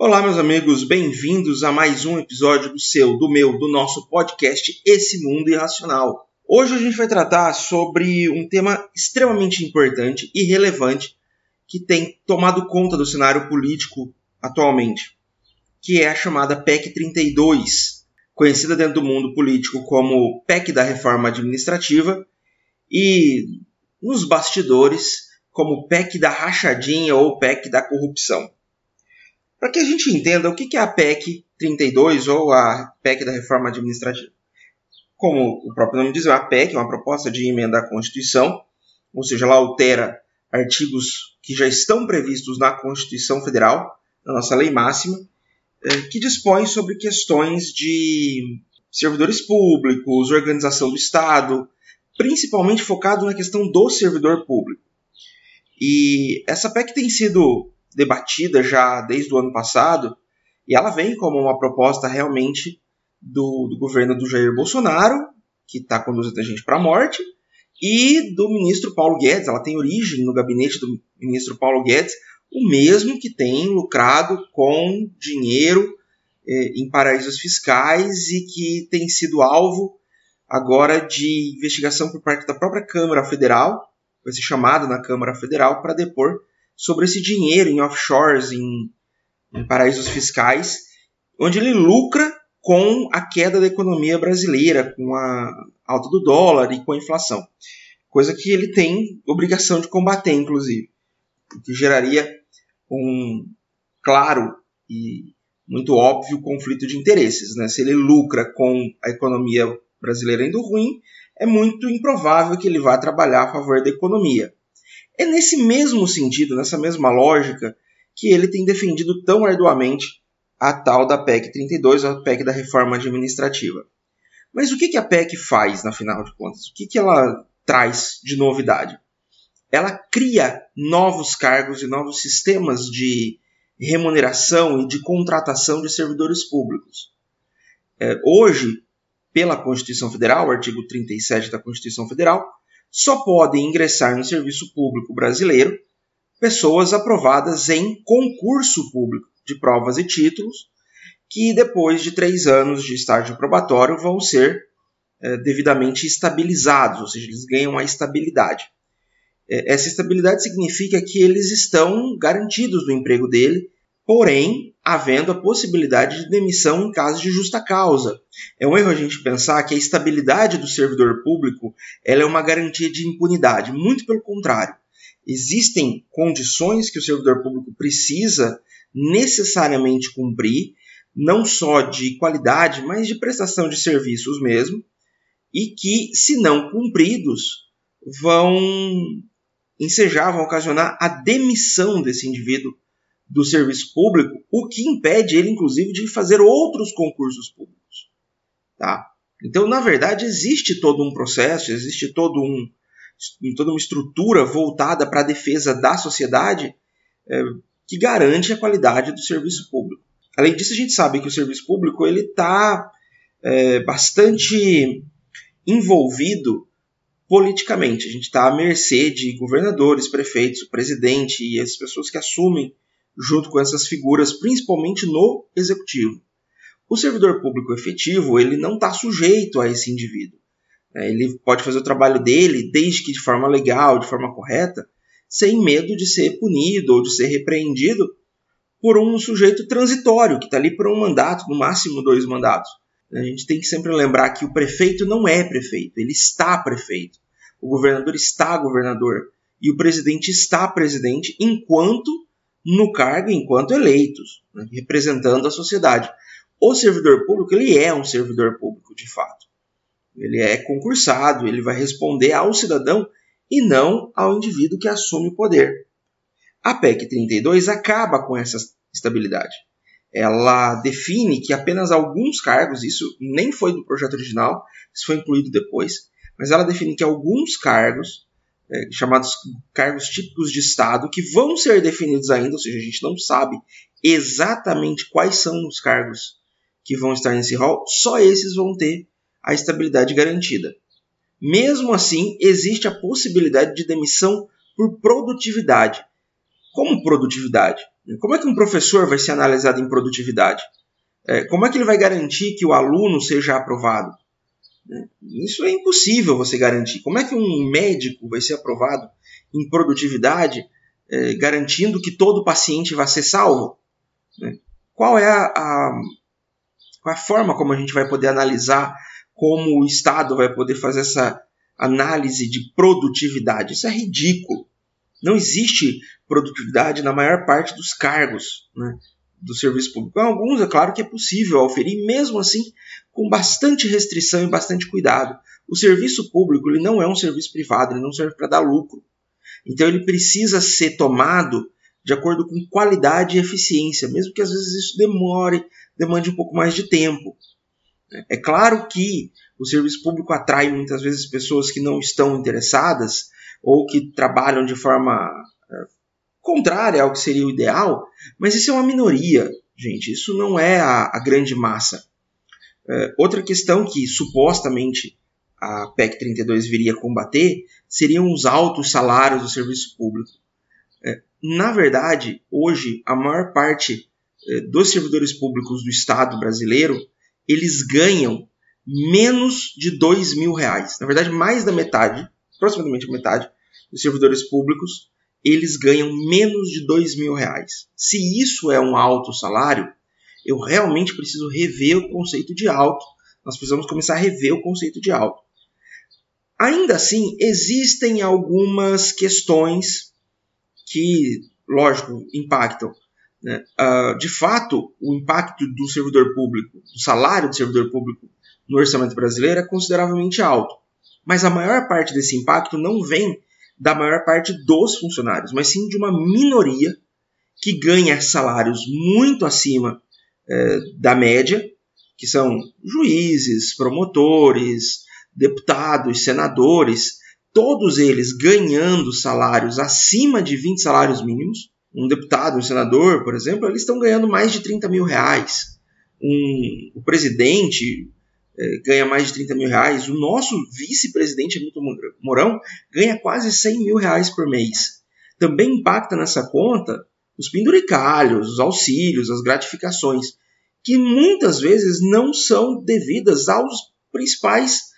Olá, meus amigos, bem-vindos a mais um episódio do seu, do meu, do nosso podcast Esse Mundo Irracional. Hoje a gente vai tratar sobre um tema extremamente importante e relevante que tem tomado conta do cenário político atualmente, que é a chamada PEC 32, conhecida dentro do mundo político como PEC da Reforma Administrativa e nos bastidores como PEC da rachadinha ou PEC da corrupção. Para que a gente entenda o que é a PEC 32 ou a PEC da reforma administrativa. Como o próprio nome diz, a PEC é uma proposta de emenda à Constituição, ou seja, ela altera artigos que já estão previstos na Constituição Federal, na nossa lei máxima, eh, que dispõe sobre questões de servidores públicos, organização do Estado, principalmente focado na questão do servidor público. E essa PEC tem sido debatida já desde o ano passado, e ela vem como uma proposta realmente do, do governo do Jair Bolsonaro, que está conduzindo a gente para a morte, e do ministro Paulo Guedes. Ela tem origem no gabinete do ministro Paulo Guedes, o mesmo que tem lucrado com dinheiro eh, em paraísos fiscais e que tem sido alvo agora de investigação por parte da própria Câmara Federal, vai ser chamado na Câmara Federal para depor sobre esse dinheiro em offshores, em, em paraísos fiscais, onde ele lucra com a queda da economia brasileira, com a alta do dólar e com a inflação. Coisa que ele tem obrigação de combater, inclusive. O que geraria um claro e muito óbvio conflito de interesses. Né? Se ele lucra com a economia brasileira indo ruim, é muito improvável que ele vá trabalhar a favor da economia. É nesse mesmo sentido, nessa mesma lógica, que ele tem defendido tão arduamente a tal da PEC 32, a PEC da reforma administrativa. Mas o que, a PEC faz, na final de contas? O que, ela traz de novidade? Ela cria novos cargos e novos sistemas de remuneração e de contratação de servidores públicos. É, hoje, pela Constituição Federal, artigo 37 da Constituição Federal, só podem ingressar no serviço público brasileiro pessoas aprovadas em concurso público de provas e títulos, que depois de três anos de estágio probatório vão ser é, devidamente estabilizados, ou seja, eles ganham a estabilidade. É, essa estabilidade significa que eles estão garantidos no emprego dele, porém havendo a possibilidade de demissão em caso de justa causa. É um erro a gente pensar que a estabilidade do servidor público é uma garantia de impunidade. Muito pelo contrário. Existem condições que o servidor público precisa necessariamente cumprir, não só de qualidade, mas de prestação de serviços mesmo, e que, se não cumpridos, vão ensejar, vão ocasionar a demissão desse indivíduo do serviço público, o que impede ele, inclusive, de fazer outros concursos públicos. Tá? Então, na verdade, existe todo um processo, existe todo um, toda uma estrutura voltada para a defesa da sociedade é, que garante a qualidade do serviço público. Além disso, a gente sabe que o serviço público ele está é, bastante envolvido politicamente. A gente está à mercê de governadores, prefeitos, o presidente e as pessoas que assumem junto com essas figuras, principalmente no executivo. O servidor público efetivo ele não está sujeito a esse indivíduo. É, ele pode fazer o trabalho dele, desde que de forma legal, de forma correta, sem medo de ser punido ou de ser repreendido por um sujeito transitório, que está ali por um mandato, no máximo dois mandatos. A gente tem que sempre lembrar que o prefeito não é prefeito, ele está prefeito. O governador está governador. E o presidente está presidente enquanto no cargo enquanto eleitos, né, representando a sociedade. O servidor público ele é um servidor público de fato. Ele é concursado, ele vai responder ao cidadão e não ao indivíduo que assume o poder. A PEC 32 acaba com essa estabilidade. Ela define que apenas alguns cargos, isso nem foi do projeto original, isso foi incluído depois, mas ela define que alguns cargos é, chamados cargos típicos de Estado, que vão ser definidos ainda, ou seja, a gente não sabe exatamente quais são os cargos que vão estar nesse rol, só esses vão ter a estabilidade garantida. Mesmo assim, existe a possibilidade de demissão por produtividade. Como produtividade? Como é que um professor vai ser analisado em produtividade? É, como é que ele vai garantir que o aluno seja aprovado? É, isso é impossível você garantir. Como é que um médico vai ser aprovado em produtividade, é, garantindo que todo paciente vai ser salvo? É, qual é a, a, a forma como a gente vai poder analisar como o Estado vai poder fazer essa análise de produtividade? Isso é ridículo. Não existe produtividade na maior parte dos cargos né, do serviço público. Em alguns, é claro que é possível oferir, mesmo assim, com bastante restrição e bastante cuidado. O serviço público ele não é um serviço privado, ele não serve para dar lucro. Então ele precisa ser tomado de acordo com qualidade e eficiência, mesmo que às vezes isso demore, demande um pouco mais de tempo. É claro que o serviço público atrai muitas vezes pessoas que não estão interessadas ou que trabalham de forma contrária ao que seria o ideal, mas isso é uma minoria, gente. Isso não é a, a grande massa. É, outra questão que supostamente a PEC 32 viria combater seriam os altos salários do serviço público. É, na verdade, hoje, a maior parte é, dos servidores públicos do Estado brasileiro, eles ganham menos de dois mil reais. Na verdade, mais da metade aproximadamente metade dos servidores públicos, eles ganham menos de dois mil reais. Se isso é um alto salário, eu realmente preciso rever o conceito de alto. Nós precisamos começar a rever o conceito de alto. Ainda assim, existem algumas questões que, lógico, impactam. Né? Uh, de fato, o impacto do servidor público, do salário do servidor público no orçamento brasileiro é consideravelmente alto. Mas a maior parte desse impacto não vem da maior parte dos funcionários, mas sim de uma minoria que ganha salários muito acima é, da média, que são juízes, promotores, deputados, senadores, todos eles ganhando salários acima de 20 salários mínimos. Um deputado, um senador, por exemplo, eles estão ganhando mais de 30 mil reais. Um, o presidente, ganha mais de 30 mil reais. O nosso vice-presidente Hamilton Mourão ganha quase 100 mil reais por mês. Também impacta nessa conta os penduricalhos, os auxílios, as gratificações, que muitas vezes não são devidas aos principais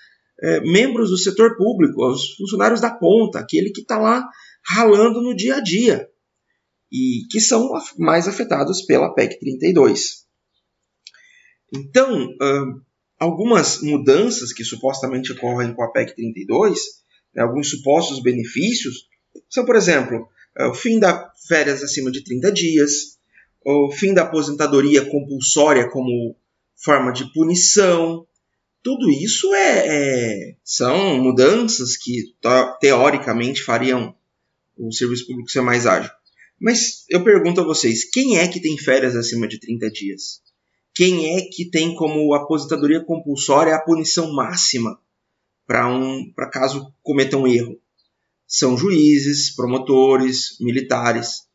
é, membros do setor público, aos funcionários da ponta, aquele que está lá ralando no dia a dia e que são mais afetados pela PEC 32. Então, algumas mudanças que supostamente ocorrem com a PEC 32, né, alguns supostos benefícios, são, por exemplo, é, o fim da férias acima de 30 dias, o fim da aposentadoria compulsória como forma de punição. Tudo isso é, é são mudanças que teoricamente fariam o serviço público ser mais ágil. Mas eu pergunto a vocês, quem é que tem férias acima de 30 dias? Quem é que tem como aposentadoria compulsória a punição máxima para um, caso cometa um erro? São juízes, promotores, militares.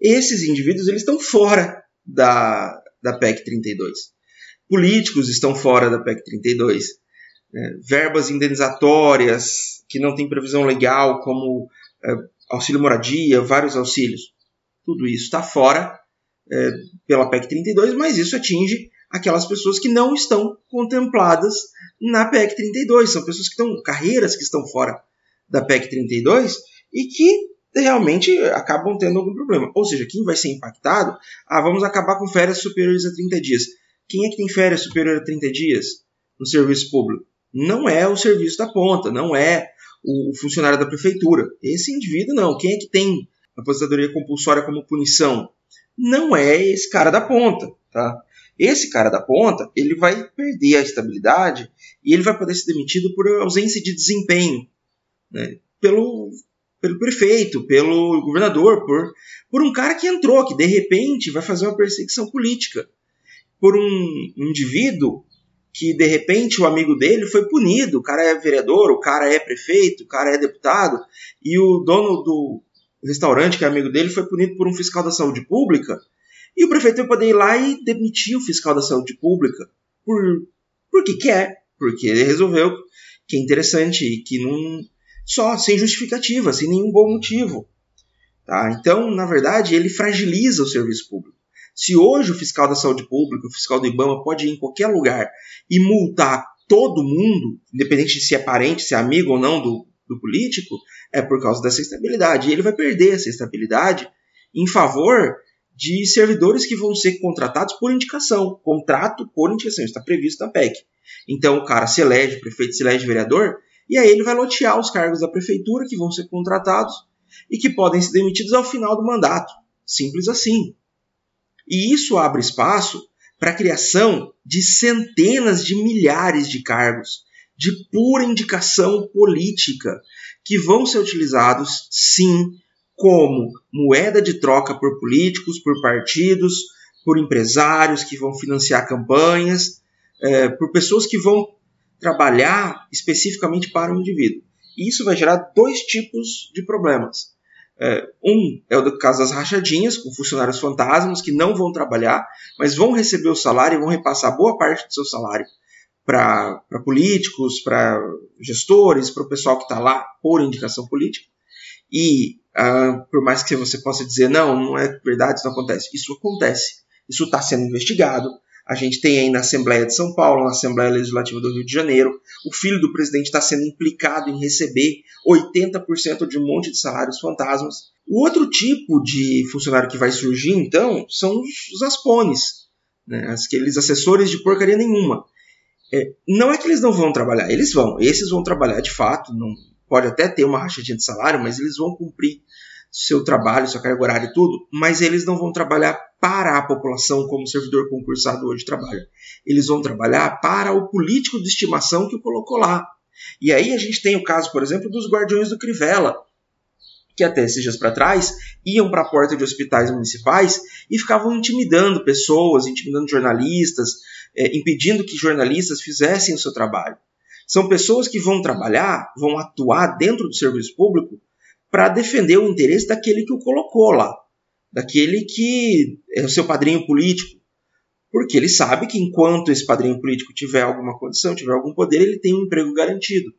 Esses indivíduos eles estão fora da, da PEC 32. Políticos estão fora da PEC 32. É, verbas indenizatórias que não têm previsão legal, como é, auxílio moradia, vários auxílios. Tudo isso está fora é, pela PEC 32, mas isso atinge aquelas pessoas que não estão contempladas na PEC 32. São pessoas que estão, carreiras que estão fora da PEC 32 e que realmente acabam tendo algum problema. Ou seja, quem vai ser impactado, ah, vamos acabar com férias superiores a 30 dias. Quem é que tem férias superiores a 30 dias no serviço público? Não é o serviço da ponta, não é o funcionário da prefeitura. Esse indivíduo não. Quem é que tem aposentadoria compulsória como punição? Não é esse cara da ponta, tá? Esse cara da ponta, ele vai perder a estabilidade e ele vai poder ser demitido por ausência de desempenho, né? Pelo, pelo prefeito, pelo governador, por, por um cara que entrou, que de repente vai fazer uma perseguição política, por um indivíduo que de repente o amigo dele foi punido, o cara é vereador, o cara é prefeito, o cara é deputado, e o dono do, restaurante, que é amigo dele, foi punido por um fiscal da saúde pública. E o prefeito vai poder ir lá e demitir o fiscal da saúde pública por porque quer, porque ele resolveu que é interessante e que não só sem justificativa, sem nenhum bom motivo. Tá? Então, na verdade, ele fragiliza o serviço público. Se hoje o fiscal da saúde pública, o fiscal do IBAMA, pode ir em qualquer lugar e multar todo mundo, independente de se é parente, se é amigo ou não do, do político, é por causa dessa estabilidade. E ele vai perder essa estabilidade em favor de servidores que vão ser contratados por indicação. Contrato por indicação, está previsto na PEC. Então o cara se elege, prefeito se elege vereador, e aí ele vai lotear os cargos da prefeitura que vão ser contratados e que podem ser demitidos ao final do mandato. Simples assim. E isso abre espaço para a criação de centenas de milhares de cargos de pura indicação política, que vão ser utilizados, sim, como moeda de troca por políticos, por partidos, por empresários que vão financiar campanhas, é, por pessoas que vão trabalhar especificamente para o indivíduo. E isso vai gerar dois tipos de problemas. É, um é o caso das rachadinhas, com funcionários fantasmas que não vão trabalhar, mas vão receber o salário e vão repassar boa parte do seu salário para políticos, para gestores, para o pessoal que está lá por indicação política. E uh, por mais que você possa dizer, não, não é verdade, isso não acontece. Isso acontece. Isso está sendo investigado. A gente tem aí na Assembleia de São Paulo, na Assembleia Legislativa do Rio de Janeiro, o filho do presidente está sendo implicado em receber 80% de um monte de salários fantasmas. O outro tipo de funcionário que vai surgir, então, são os aspones, né? aqueles assessores de porcaria nenhuma. É, não é que eles não vão trabalhar, eles vão. Esses vão trabalhar de fato, não, pode até ter uma rachadinha de salário, mas eles vão cumprir seu trabalho, sua carga horária e tudo, mas eles não vão trabalhar para a população como servidor concursado hoje trabalha. Eles vão trabalhar para o político de estimação que o colocou lá. E aí a gente tem o caso, por exemplo, dos guardiões do Crivella, que até esses dias para trás iam para a porta de hospitais municipais e ficavam intimidando pessoas, intimidando jornalistas, é, impedindo que jornalistas fizessem o seu trabalho. São pessoas que vão trabalhar, vão atuar dentro do serviço público para defender o interesse daquele que o colocou lá, daquele que é o seu padrinho político. Porque ele sabe que enquanto esse padrinho político tiver alguma condição, tiver algum poder, ele tem um emprego garantido.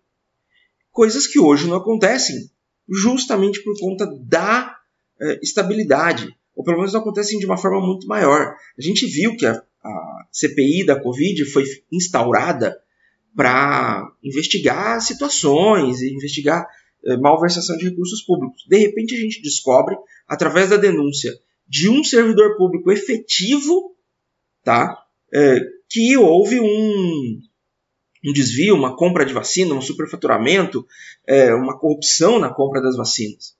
Coisas que hoje não acontecem, justamente por conta da é, estabilidade, ou pelo menos não acontecem de uma forma muito maior. A gente viu que a, a CPI da Covid foi instaurada para investigar situações, investigar é, malversação de recursos públicos. De repente a gente descobre, através da denúncia de um servidor público efetivo, tá, é, que houve um, um desvio, uma compra de vacina, um superfaturamento, é, uma corrupção na compra das vacinas.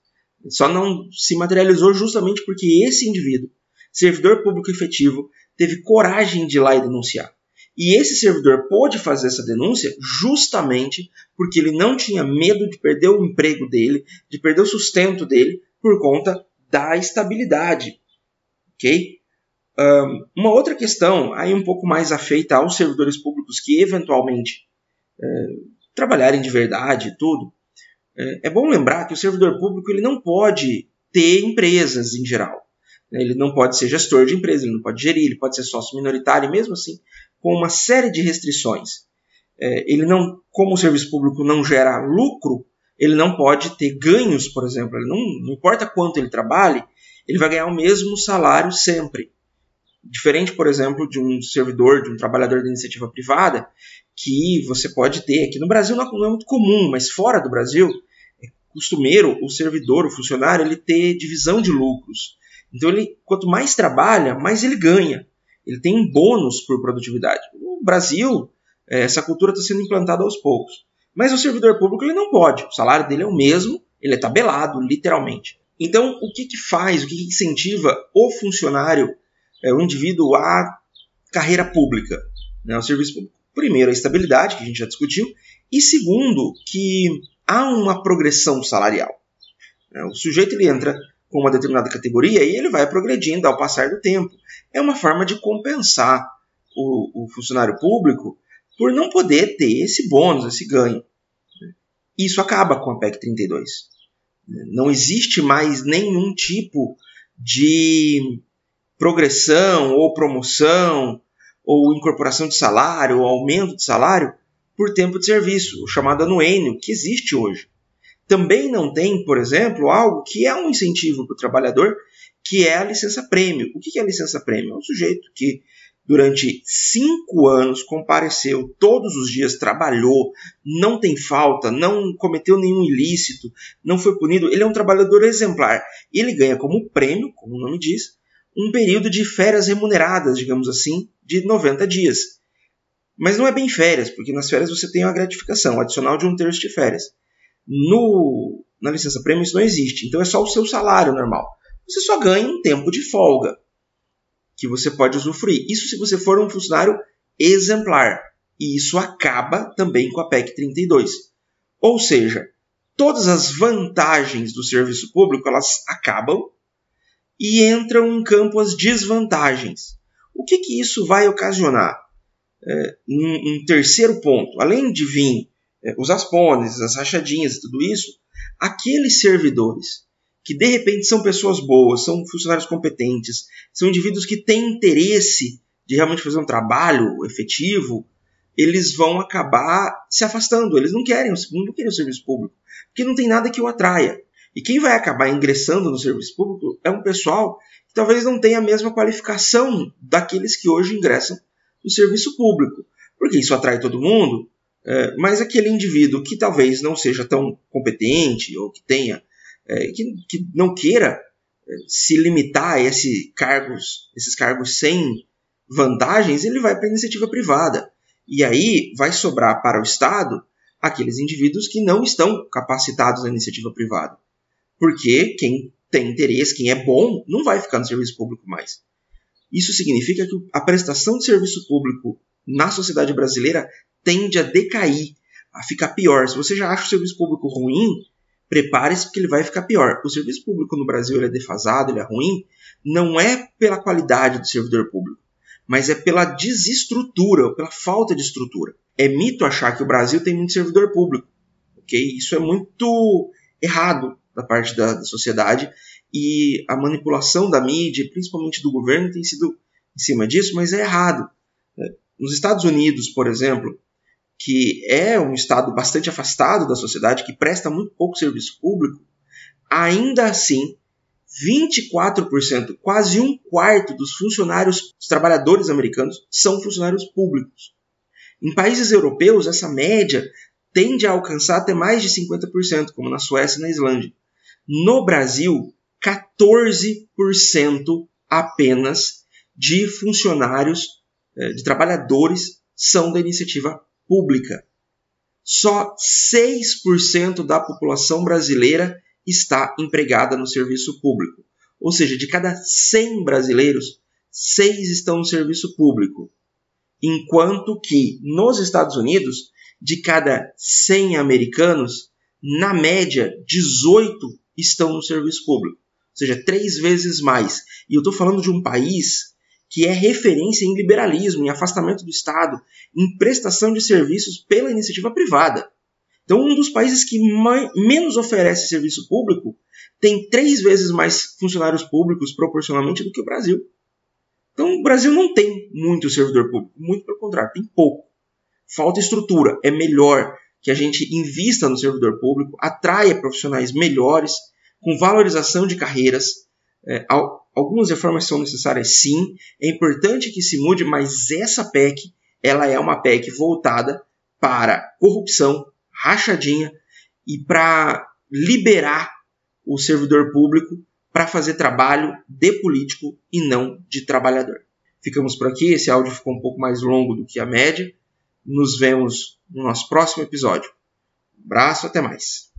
Só não se materializou justamente porque esse indivíduo, servidor público efetivo, teve coragem de ir lá e denunciar. E esse servidor pôde fazer essa denúncia justamente porque ele não tinha medo de perder o emprego dele, de perder o sustento dele por conta da estabilidade. Ok? Um, uma outra questão, aí um pouco mais afeita aos servidores públicos que eventualmente é, trabalharem de verdade e tudo, é, é, bom lembrar que o servidor público ele não pode ter empresas em geral. Né? Ele não pode ser gestor de empresa, ele não pode gerir, ele pode ser sócio minoritário, e mesmo assim com uma série de restrições. É, ele não, como o serviço público não gera lucro, ele não pode ter ganhos, por exemplo. Não, não, importa quanto ele trabalhe, ele vai ganhar o mesmo salário sempre. Diferente, por exemplo, de um servidor, de um trabalhador da iniciativa privada, que você pode ter. Aqui no Brasil não é muito comum, mas fora do Brasil é costumeiro o servidor, o funcionário, ele ter divisão de lucros. Então, ele, quanto mais trabalha, mais ele ganha ele tem um bônus por produtividade. No Brasil, é, essa cultura está sendo implantada aos poucos. Mas o servidor público ele não pode. O salário dele é o mesmo, ele é tabelado, literalmente. Então, o que, que faz, o que, que incentiva o funcionário, é, o indivíduo, a carreira pública, né, o serviço público? Primeiro, a estabilidade, que a gente já discutiu, e segundo, que há uma progressão salarial. É, o sujeito ele entra com uma determinada categoria e ele vai progredindo ao passar do tempo. É uma forma de compensar o, o funcionário público por não poder ter esse bônus, esse ganho. Isso acaba com a PEC 32. Não existe mais nenhum tipo de progressão ou promoção ou incorporação de salário ou aumento de salário por tempo de serviço, o chamado anuênio, que existe hoje. Também não tem, por exemplo, algo que é um incentivo para o trabalhador, que é a licença prêmio. O que é a licença prêmio? É um sujeito que durante cinco anos compareceu todos os dias, trabalhou, não tem falta, não cometeu nenhum ilícito, não foi punido. Ele é um trabalhador exemplar. Ele ganha como prêmio, como o nome diz, um período de férias remuneradas, digamos assim, de 90 dias. Mas não é bem férias, porque nas férias você tem uma gratificação adicional de um terço de férias. No, na licença prêmio isso não existe, então é só o seu salário normal. Você só ganha um tempo de folga que você pode usufruir. Isso se você for um funcionário exemplar. E isso acaba também com a PEC 32. Ou seja, todas as vantagens do serviço público elas acabam e entram em campo as desvantagens. O que, que isso vai ocasionar? É, um, um, terceiro ponto, além de vir é, os aspones, as rachadinhas e tudo isso, aqueles servidores que de repente são pessoas boas, são funcionários competentes, são indivíduos que têm interesse de realmente fazer um trabalho efetivo, eles vão acabar se afastando. Eles não querem, não querem o serviço público, porque não tem nada que o atraia. E quem vai acabar ingressando no serviço público é um pessoal que talvez não tenha a mesma qualificação daqueles que hoje ingressam no serviço público. Porque isso atrai todo mundo, é, mas aquele indivíduo que talvez não seja tão competente ou que tenha é, que, que, não queira é, se limitar a esse cargos, esses cargos sem vantagens, ele vai para a iniciativa privada. E aí vai sobrar para o Estado aqueles indivíduos que não estão capacitados na iniciativa privada. Porque quem tem interesse, quem é bom, não vai ficar no serviço público mais. Isso significa que a prestação de serviço público na sociedade brasileira tende a decair, a ficar pior. Se você já acha o serviço público ruim, prepare-se porque ele vai ficar pior. O serviço público no Brasil é defasado, ele é ruim, não é pela qualidade do servidor público, mas é pela desestrutura, pela falta de estrutura. É mito achar que o Brasil tem muito servidor público, ok? Isso é muito errado da parte da, da sociedade e a manipulação da mídia, principalmente do governo, tem sido em cima disso, mas é errado. Nos Estados Unidos, por exemplo, que é um estado bastante afastado da sociedade, que presta muito pouco serviço público, ainda assim, 24%, quase um quarto dos funcionários, dos trabalhadores americanos, são funcionários públicos. Em países europeus, essa média tende a alcançar até mais de 50%, como na Suécia e na Islândia. No Brasil, 14% apenas de funcionários, eh, de trabalhadores, são da iniciativa pública. Só 6% da população brasileira está empregada no serviço público. Ou seja, de cada 100 brasileiros, 6 estão no serviço público. Enquanto que nos Estados Unidos, de cada 100 americanos, na média, 18 estão no serviço público. Ou seja, três vezes mais. E eu estou falando de um país que é referência em liberalismo, em afastamento do Estado, em prestação de serviços pela iniciativa privada. Então, um dos países que mais, menos oferece serviço público tem três vezes mais funcionários públicos proporcionalmente do que o Brasil. Então, o Brasil não tem muito servidor público, muito pelo contrário, tem pouco. Falta estrutura. É melhor que a gente invista no servidor público, atraia profissionais melhores, com valorização de carreiras, é, algumas reformas são necessárias sim, é importante que se mude, mas essa PEC ela é uma PEC voltada para corrupção, rachadinha e para liberar o servidor público para fazer trabalho de político e não de trabalhador. Ficamos por aqui, esse áudio ficou um pouco mais longo do que a média. Nos vemos no nosso próximo episódio. Um abraço, até mais.